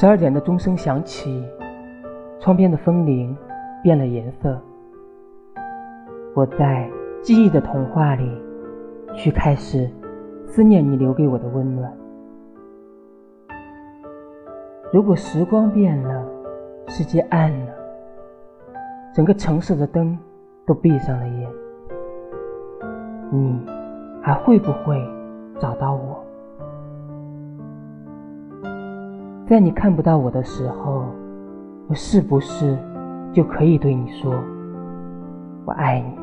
十二点的钟声响起，窗边的风铃变了颜色。我在记忆的童话里，去开始思念你留给我的温暖。如果时光变了，世界暗了，整个城市的灯都闭上了眼，你还会不会在你看不到我的时候，我是不是就可以对你说：“我爱你？”